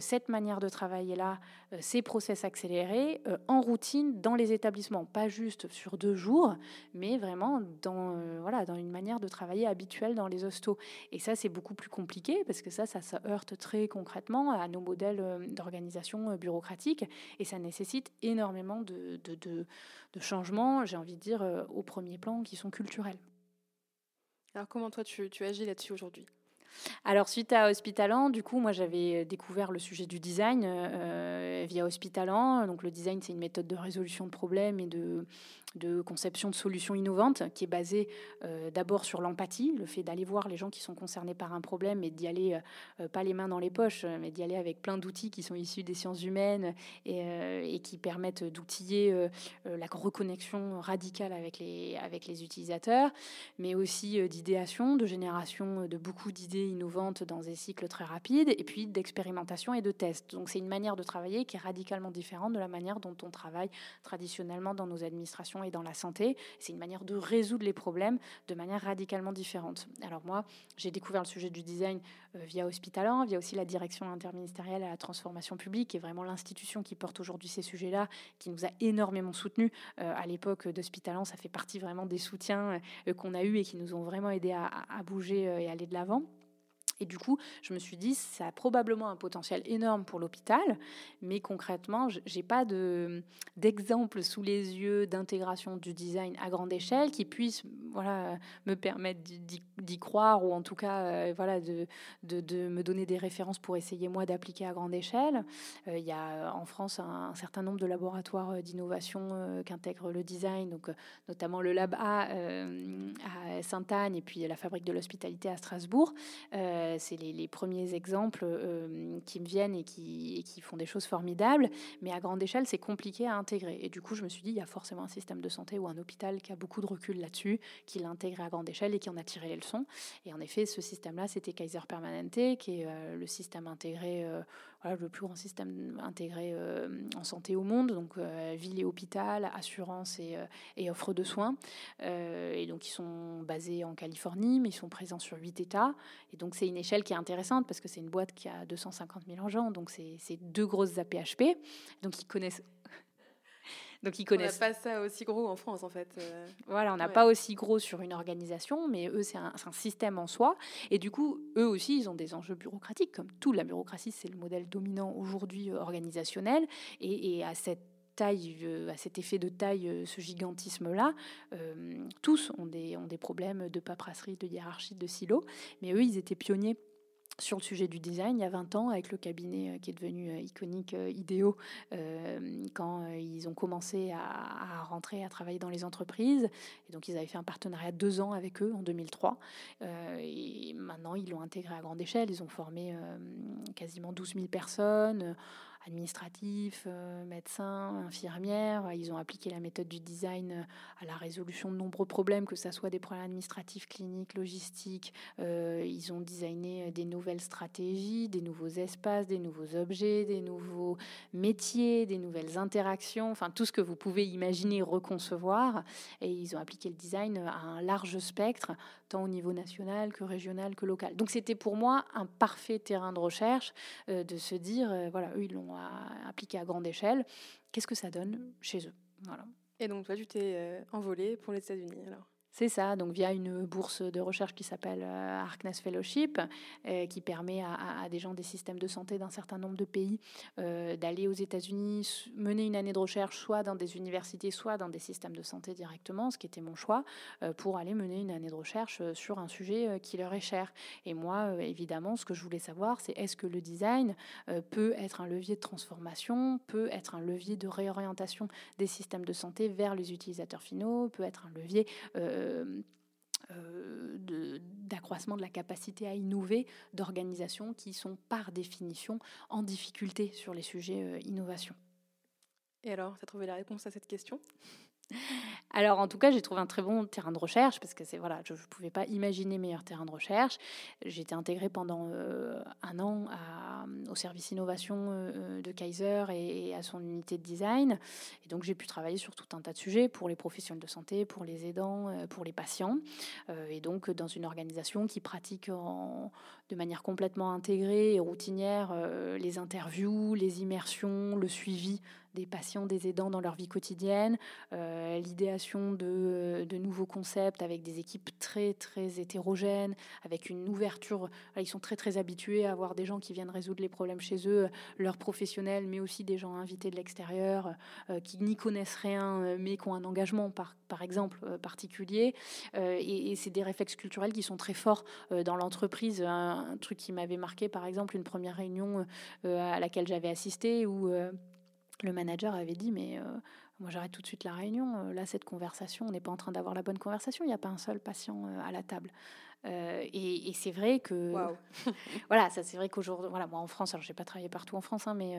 cette manière de travailler là, ces process accélérés en route dans les établissements, pas juste sur deux jours, mais vraiment dans, euh, voilà, dans une manière de travailler habituelle dans les hostos. Et ça, c'est beaucoup plus compliqué parce que ça, ça, heurte très concrètement à nos modèles euh, d'organisation euh, bureaucratique et ça nécessite énormément de, de, changements, j'ai envie de dire, au premier plan, qui sont culturels. Alors comment toi tu agis là-dessus aujourd'hui? Alors suite à Hospitalan, du coup, moi j'avais découvert le sujet du design euh, via Hospitalan. Donc le design, c'est une méthode de résolution de problèmes et de, de conception de solutions innovantes qui est basée euh, d'abord sur l'empathie, le fait d'aller voir les gens qui sont concernés par un problème et d'y aller euh, pas les mains dans les poches, mais d'y aller avec plein d'outils qui sont issus des sciences humaines et, qui permettent d'outiller la reconnexion radicale avec les, avec les utilisateurs, mais aussi d'idéation, de génération de beaucoup d'idées innovante dans des cycles très rapides, et puis d'expérimentation et de tests. Donc c'est une manière de travailler qui est radicalement différente de la manière dont on travaille traditionnellement dans nos administrations et dans la santé. C'est une manière de résoudre les problèmes de manière radicalement différente. Alors moi, j'ai découvert le sujet du design euh, via Hospitalan, via aussi la direction interministérielle à la transformation publique, qui est vraiment l'institution qui porte aujourd'hui ces sujets-là, qui nous a énormément soutenus euh, à l'époque d'Hospitalan. Ça fait partie vraiment des soutiens euh, qu'on a eus et qui nous ont vraiment aidés à bouger et aller de l'avant. Et du coup, je me suis dit, ça a probablement un potentiel énorme pour l'hôpital, mais concrètement, j'ai pas d'exemple sous les yeux d'intégration du design à grande échelle qui puisse voilà, me permettre d'y croire ou en tout cas euh, voilà, de, me donner des références pour essayer moi d'appliquer à grande échelle. Euh, il y a en France un, certain nombre de laboratoires euh, d'innovation qu'intègre le design, donc notamment le Lab A à Sainte-Anne et puis la fabrique de l'hospitalité à Strasbourg. Euh, c'est les, premiers exemples euh, qui me viennent et qui, font des choses formidables, mais à grande échelle, c'est compliqué à intégrer. Et du coup, je me suis dit, il y a forcément un système de santé ou un hôpital qui a beaucoup de recul là-dessus, qui l'intègre à grande échelle et qui en a tiré les leçons. Et en effet, ce système-là, c'était Kaiser Permanente, qui est euh, le système intégré le plus grand système intégré euh, en santé au monde, donc euh, ville et hôpital, assurance et, euh, et offre de soins. et donc ils sont basés en Californie, mais ils sont présents sur huit États. Et donc c'est une échelle qui est intéressante parce que c'est une boîte qui a 250 000 agents, donc c'est deux grosses APHP. Donc ils connaissent donc ils connaissent. On n'a pas ça aussi gros en France en fait. Euh. Voilà, on n'a pas aussi gros sur une organisation, mais eux c'est un, système en soi. Et du coup, eux aussi, ils ont des enjeux bureaucratiques, comme tout. La bureaucratie, c'est le modèle dominant aujourd'hui euh, organisationnel. Et, à cette taille, euh, à cet effet de taille, ce gigantisme-là, tous ont des, ont des problèmes de paperasserie, de hiérarchie, de silo. Mais eux, ils étaient pionniers sur le sujet du design il y a 20 ans avec le cabinet euh, qui est devenu euh, iconique euh, Idéo quand ils ont commencé à, rentrer à travailler dans les entreprises. Et donc ils avaient fait un partenariat de deux ans avec eux en 2003 et maintenant ils l'ont intégré à grande échelle. Ils ont formé quasiment 12 000 personnes administratifs, médecins, infirmières. Ils ont appliqué la méthode du design à la résolution de nombreux problèmes, que ce soit des problèmes administratifs, cliniques, logistiques. ils ont designé des nouvelles stratégies, des nouveaux espaces, des nouveaux objets, des nouveaux métiers, des nouvelles interactions, enfin tout ce que vous pouvez imaginer, reconcevoir. Et ils ont appliqué le design à un large spectre, tant au niveau national que régional que local. Donc c'était pour moi un parfait terrain de recherche euh, de se dire, euh, voilà, eux, ils l'ont appliqué à grande échelle. Qu'est-ce que ça donne chez eux? Voilà. Et donc toi, tu t'es euh, envolé pour les États-Unis alors? C'est ça, donc via une bourse de recherche qui s'appelle euh, Harkness Fellowship, euh, qui permet à, des gens des systèmes de santé d'un certain nombre de pays euh, d'aller aux États-Unis, mener une année de recherche, soit dans des universités, soit dans des systèmes de santé directement, ce qui était mon choix, pour aller mener une année de recherche sur un sujet qui leur est cher. Et moi, évidemment, ce que je voulais savoir, c'est est-ce que le design peut être un levier de transformation, peut être un levier de réorientation des systèmes de santé vers les utilisateurs finaux, peut être un levier d'accroissement de, la capacité à innover d'organisations qui sont par définition en difficulté sur les sujets euh, innovation. Et alors, tu as trouvé la réponse à cette question? Alors, en tout cas, j'ai trouvé un très bon terrain de recherche parce que c'est voilà, je ne pouvais pas imaginer meilleur terrain de recherche. J'ai été intégrée pendant euh, un an au service innovation euh, de Kaiser et, à son unité de design. Et donc, j'ai pu travailler sur tout un tas de sujets pour les professionnels de santé, pour les aidants, euh, pour les patients. et donc, dans une organisation qui pratique de manière complètement intégrée et routinière les interviews, les immersions, le suivi des patients, des aidants dans leur vie quotidienne, euh, l'idéation de, de, nouveaux concepts avec des équipes très très hétérogènes, avec une ouverture. Ils sont très très habitués à avoir des gens qui viennent résoudre les problèmes chez eux, leurs professionnels, mais aussi des gens invités de l'extérieur euh, qui n'y connaissent rien, euh, mais qui ont un engagement par, par exemple particulier. et, et c'est des réflexes culturels qui sont très forts dans l'entreprise. Un, un, truc qui m'avait marqué, par exemple, une première réunion à laquelle j'avais assisté où le manager avait dit mais euh, moi j'arrête tout de suite la réunion. Euh, là cette conversation, on n'est pas en train d'avoir la bonne conversation. Il n'y a pas un seul patient euh, à la table. et, c'est vrai que [LAUGHS] voilà, ça c'est vrai qu'aujourd'hui, voilà, moi en France, alors j'ai pas travaillé partout en France, hein, mais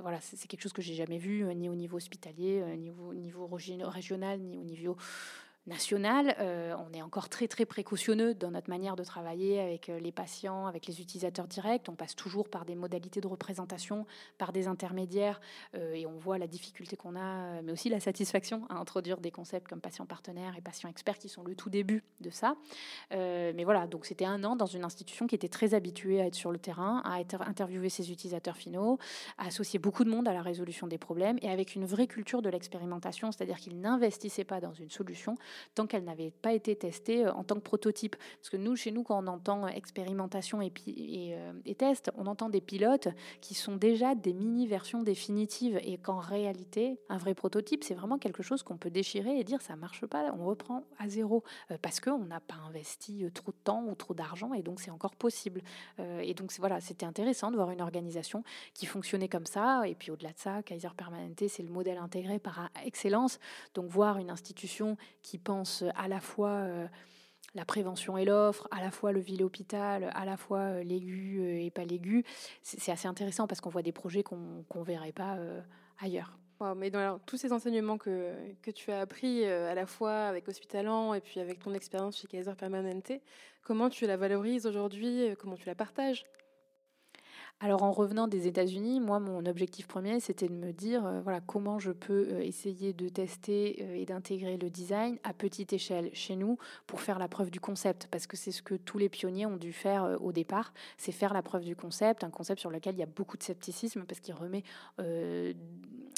voilà, c'est quelque chose que j'ai jamais vu ni au niveau hospitalier, ni au niveau régional, ni au niveau Euh, on est encore très très précautionneux dans notre manière de travailler avec euh, les patients, avec les utilisateurs directs. On passe toujours par des modalités de représentation, par des intermédiaires, euh, et on voit la difficulté qu'on a, mais aussi la satisfaction à introduire des concepts comme patient partenaire et patient expert qui sont le tout début de ça. mais voilà, donc c'était un an dans une institution qui était très habituée à être sur le terrain, à interviewer ses utilisateurs finaux, à associer beaucoup de monde à la résolution des problèmes et avec une vraie culture de l'expérimentation, c'est-à-dire qu'ils n'investissaient pas dans une solution tant qu'elle n'avait pas été testée euh, en tant que prototype. Parce que nous, chez nous, quand on entend expérimentation et, euh, et test, on entend des pilotes qui sont déjà des mini-versions définitives et qu'en réalité, un vrai prototype, c'est vraiment quelque chose qu'on peut déchirer et dire ça marche pas, on reprend à zéro euh, parce qu'on n'a pas investi trop de temps ou trop d'argent et donc c'est encore possible. et donc voilà, c'était intéressant de voir une organisation qui fonctionnait comme ça. Et puis au-delà de ça, Kaiser Permanente, c'est le modèle intégré par excellence. Donc voir une institution qui pense à la fois euh, la prévention et l'offre, à la fois le ville-hôpital, à la fois euh, l'aigu euh, et pas l'aigu. C'est assez intéressant parce qu'on voit des projets qu'on ne verrait pas ailleurs. mais dans tous ces enseignements que, que tu as appris à la fois avec Hospitalan et puis avec ton expérience chez Kaiser Permanente, comment tu la valorises aujourd'hui Comment tu la partages? Alors en revenant des États-Unis, moi mon objectif premier c'était de me dire euh, voilà comment je peux euh, essayer de tester euh, et d'intégrer le design à petite échelle chez nous pour faire la preuve du concept. Parce que c'est ce que tous les pionniers ont dû faire au départ, c'est faire la preuve du concept, un concept sur lequel il y a beaucoup de scepticisme parce qu'il remet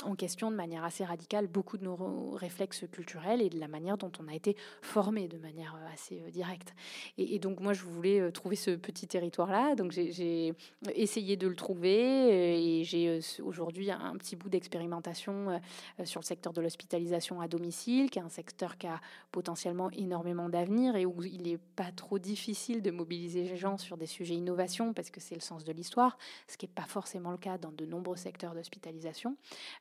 en question de manière assez radicale beaucoup de nos réflexes culturels et de la manière dont on a été formé de manière assez directe. Et, donc moi je voulais trouver ce petit territoire là, donc j'ai essayé de le trouver euh, et j'ai euh, aujourd'hui un petit bout d'expérimentation euh, sur le secteur de l'hospitalisation à domicile, qui est un secteur qui a potentiellement énormément d'avenir et où il n'est pas trop difficile de mobiliser les gens sur des sujets innovation parce que c'est le sens de l'histoire, ce qui n'est pas forcément le cas dans de nombreux secteurs d'hospitalisation.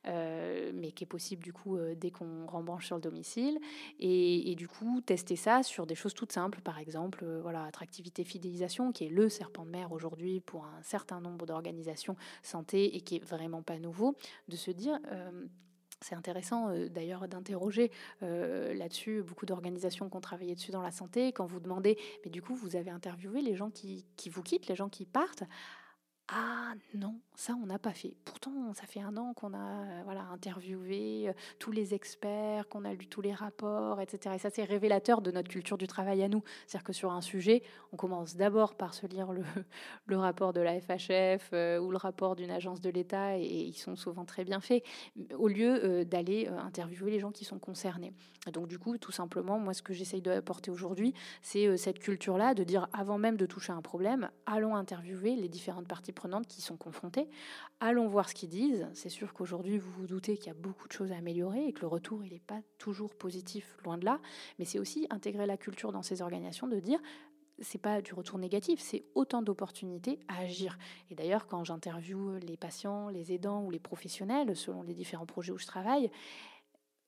Mais qui est possible du coup dès qu'on rembranche sur le domicile. Et, du coup, tester ça sur des choses toutes simples, par exemple, voilà, attractivité fidélisation, qui est le serpent de mer aujourd'hui pour un certain nombre d'organisations santé et qui est vraiment pas nouveau, de se dire c'est intéressant euh, d'ailleurs d'interroger euh, là-dessus beaucoup d'organisations qui ont travaillé dessus dans la santé. Quand vous demandez, mais du coup, vous avez interviewé les gens qui, qui vous quittent, les gens qui partent. Ah non, ça on n'a pas fait. Pourtant, ça fait un an qu'on a euh, voilà interviewé euh, tous les experts, qu'on a lu tous les rapports, etc. Et ça c'est révélateur de notre culture du travail à nous. C'est-à-dire que sur un sujet, on commence d'abord par se lire le, [LAUGHS] le rapport de la FHF euh, ou le rapport d'une agence de l'État, et, ils sont souvent très bien faits, au lieu d'aller interviewer les gens qui sont concernés. donc du coup, tout simplement, moi ce que j'essaye d'apporter aujourd'hui, c'est cette culture-là, de dire avant même de toucher un problème, allons interviewer les différentes parties qui sont confrontées. Allons voir ce qu'ils disent. C'est sûr qu'aujourd'hui, vous vous doutez qu'il y a beaucoup de choses à améliorer et que le retour, il n'est pas toujours positif, loin de là. Mais c'est aussi intégrer la culture dans ces organisations de dire c'est pas du retour négatif, c'est autant d'opportunités à agir. Et d'ailleurs, quand j'interviewe les patients, les aidants ou les professionnels, selon les différents projets où je travaille,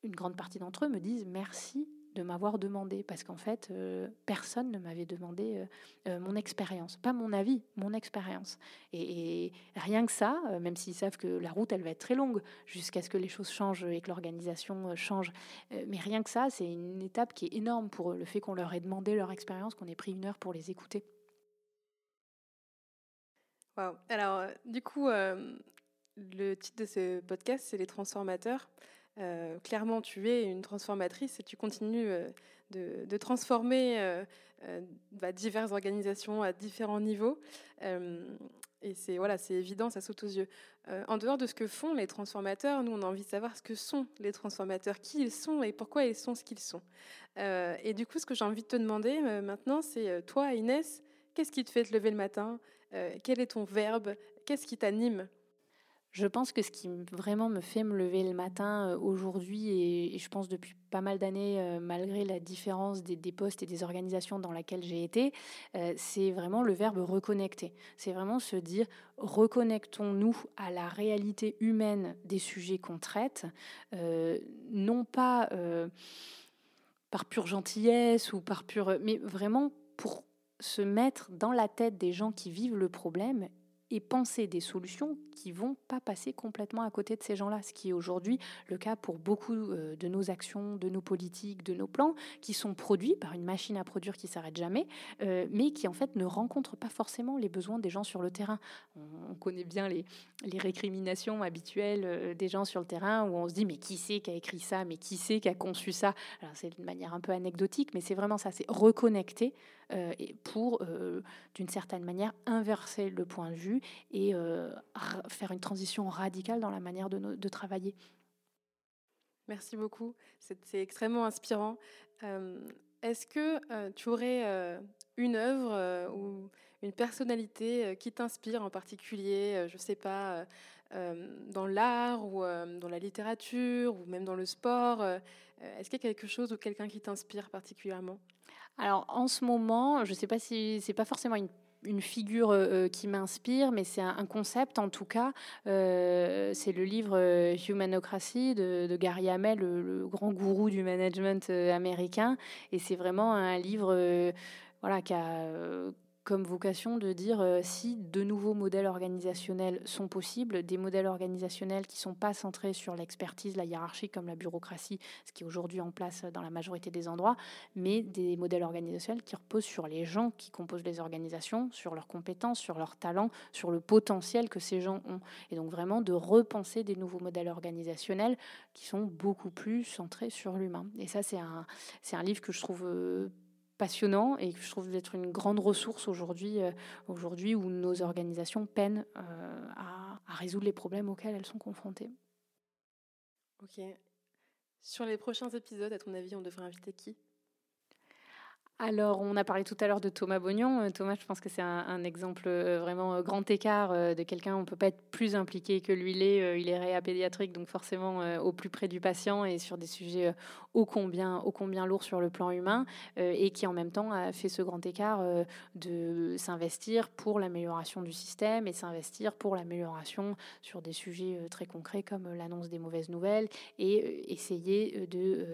une grande partie d'entre eux me disent merci de m'avoir demandé, parce qu'en fait, euh, personne ne m'avait demandé euh, euh, mon expérience, pas mon avis, mon expérience. Et, rien que ça, même s'ils savent que la route, elle va être très longue jusqu'à ce que les choses changent et que l'organisation change, mais rien que ça, c'est une étape qui est énorme pour le fait qu'on leur ait demandé leur expérience, qu'on ait pris une heure pour les écouter. Wow. Alors, du coup, le titre de ce podcast, c'est Les transformateurs. Euh, clairement, tu es une transformatrice et tu continues euh, de, transformer euh, bah, diverses organisations à différents niveaux. et c'est voilà, c'est évident, ça saute aux yeux. en dehors de ce que font les transformateurs, nous, on a envie de savoir ce que sont les transformateurs, qui ils sont et pourquoi ils sont ce qu'ils sont. et du coup, ce que j'ai envie de te demander maintenant, c'est toi, Inès, qu'est-ce qui te fait te lever le matin? Quel est ton verbe? Qu'est-ce qui t'anime? Je pense que ce qui vraiment me fait me lever le matin euh, aujourd'hui, et, je pense depuis pas mal d'années, euh, malgré la différence des, postes et des organisations dans lesquelles j'ai été, euh, c'est vraiment le verbe reconnecter. C'est vraiment se dire reconnectons-nous à la réalité humaine des sujets qu'on traite, non pas par pure gentillesse ou par pure, mais vraiment pour se mettre dans la tête des gens qui vivent le problème et penser des solutions qui vont pas passer complètement à côté de ces gens-là, ce qui est aujourd'hui le cas pour beaucoup euh, de nos actions, de nos politiques, de nos plans, qui sont produits par une machine à produire qui s'arrête jamais, euh, mais qui en fait ne rencontrent pas forcément les besoins des gens sur le terrain. On, connaît bien les, récriminations habituelles euh, des gens sur le terrain où on se dit mais qui c'est qui a écrit ça, mais qui c'est qui a conçu ça? Alors c'est de manière un peu anecdotique, mais c'est vraiment ça, c'est reconnecter pour d'une certaine manière inverser le point de vue et faire une transition radicale dans la manière de, travailler. Merci beaucoup, c'est extrêmement inspirant. Euh, est-ce que euh, tu aurais euh, une œuvre ou une personnalité qui t'inspire en particulier, je ne sais pas, dans l'art ou dans la littérature ou même dans le sport Est-ce qu'il y a quelque chose ou quelqu'un qui t'inspire particulièrement? Alors en ce moment, je ne sais pas si c'est pas forcément une une figure euh, euh, qui m'inspire, mais c'est un, concept en tout cas. Euh, c'est le livre Humanocracy de, Gary Hamel, le, grand gourou du management américain. Et c'est vraiment un livre qui a comme vocation de dire euh, si de nouveaux modèles organisationnels sont possibles, des modèles organisationnels qui ne sont pas centrés sur l'expertise, la hiérarchie comme la bureaucratie, ce qui est aujourd'hui en place dans la majorité des endroits, mais des modèles organisationnels qui reposent sur les gens qui composent les organisations, sur leurs compétences, sur leurs talents, sur le potentiel que ces gens ont. Et donc vraiment de repenser des nouveaux modèles organisationnels qui sont beaucoup plus centrés sur l'humain. Et ça, c'est un, un livre que je trouve... Euh, passionnant et que je trouve d'être une grande ressource aujourd'hui, euh, aujourd'hui où nos organisations peinent euh, à, résoudre les problèmes auxquels elles sont confrontées. Ok. Sur les prochains épisodes, à ton avis, on devrait inviter qui? Alors, on a parlé tout à l'heure de Thomas Bognon. Euh, Thomas, je pense que c'est un, exemple vraiment grand écart de quelqu'un, on ne peut pas être plus impliqué que lui l'est. Il est réa pédiatrique, donc forcément au plus près du patient et sur des sujets ô combien, combien lourds sur le plan humain, et qui en même temps a fait ce grand écart de s'investir pour l'amélioration du système et s'investir pour l'amélioration sur des sujets très concrets comme l'annonce des mauvaises nouvelles et essayer de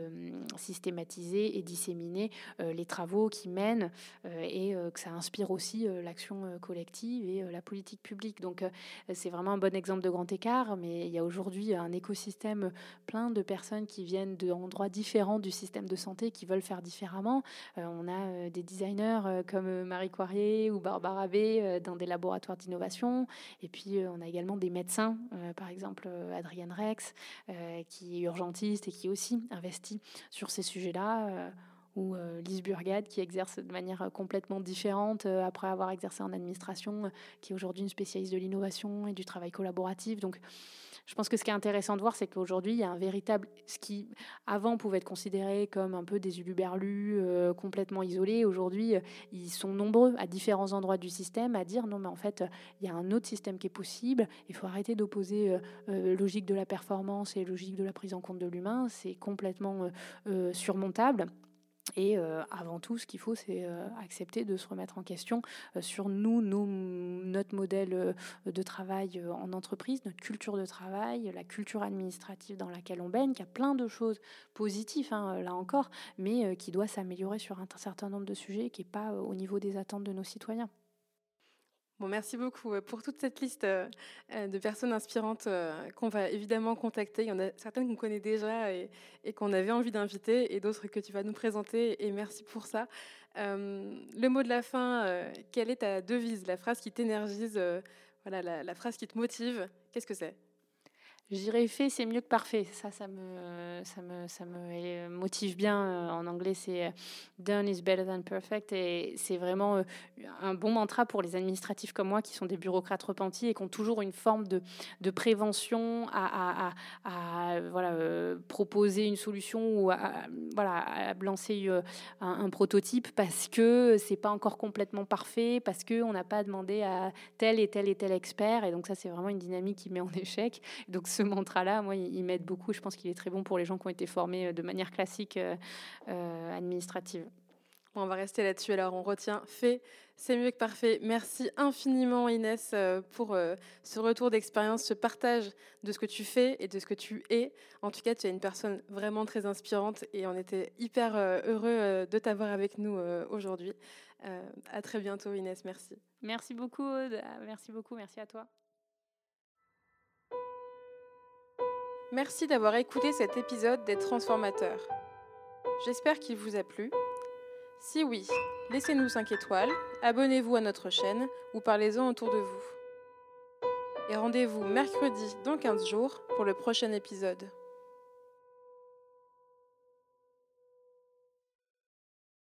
systématiser et disséminer les travaux qui mènent euh, et euh, que ça inspire aussi euh, l'action collective et la politique publique. Donc c'est vraiment un bon exemple de grand écart, mais il y a aujourd'hui un écosystème plein de personnes qui viennent d'endroits différents du système de santé qui veulent faire différemment. on a des designers comme Marie Coirier ou Barbara B dans des laboratoires d'innovation, et puis on a également des médecins, par exemple Adrienne Rex, qui est urgentiste et qui aussi investit sur ces sujets-là ou euh, Lise Burgade qui exerce de manière euh, complètement différente euh, après avoir exercé en administration, qui est aujourd'hui une spécialiste de l'innovation et du travail collaboratif. Donc, je pense que ce qui est intéressant de voir, c'est qu'aujourd'hui, il y a un véritable, ce qui avant pouvait être considéré comme un peu des uluberlus complètement isolés, aujourd'hui, ils sont nombreux à différents endroits du système à dire non, mais en fait, il y a un autre système qui est possible. Il faut arrêter d'opposer logique de la performance et logique de la prise en compte de l'humain. C'est complètement surmontable. Et euh, avant tout, ce qu'il faut, c'est euh, accepter de se remettre en question euh, sur nous, notre modèle de travail en entreprise, notre culture de travail, la culture administrative dans laquelle on baigne, qui a plein de choses positives, hein, là encore, mais qui doit s'améliorer sur un certain nombre de sujets qui n'est pas au niveau des attentes de nos citoyens. Merci beaucoup euh, pour toute cette liste euh, euh, de personnes inspirantes qu'on va évidemment contacter. Il y en a certaines qu'on connaît déjà et, qu'on avait envie d'inviter et d'autres que tu vas nous présenter et merci pour ça. le mot de la fin, quelle est ta devise, la phrase qui t'énergise, voilà, la phrase qui te motive Qu'est-ce que c'est? Je dirais fait, c'est mieux que parfait. Ça, ça me, ça me, ça me motive bien. Euh, en anglais, c'est euh, done is better than perfect. Et c'est vraiment euh, un bon mantra pour les administratifs comme moi qui sont des bureaucrates repentis et qui ont toujours une forme de, de prévention à, à, voilà, proposer une solution ou à, voilà, à lancer un, un, prototype parce que c'est pas encore complètement parfait, parce qu'on n'a pas demandé à tel et tel et tel expert. Et donc, ça, c'est vraiment une dynamique qui met en échec. Donc, ce mantra-là, moi, il, m'aide beaucoup. Je pense qu'il est très bon pour les gens qui ont été formés euh, de manière classique euh, euh, administrative. Bon, on va rester là-dessus. Alors, on retient fait, c'est mieux que parfait. Merci infiniment, Inès, pour ce retour d'expérience, ce partage de ce que tu fais et de ce que tu es. En tout cas, tu es une personne vraiment très inspirante et on était hyper heureux de t'avoir avec nous aujourd'hui. à très bientôt, Inès. Merci. Merci beaucoup, Merci beaucoup. Merci à toi. Merci d'avoir écouté cet épisode des Transformateurs. J'espère qu'il vous a plu. Si oui, laissez-nous 5 étoiles, abonnez-vous à notre chaîne ou parlez-en autour de vous. Et rendez-vous mercredi dans 15 jours pour le prochain épisode.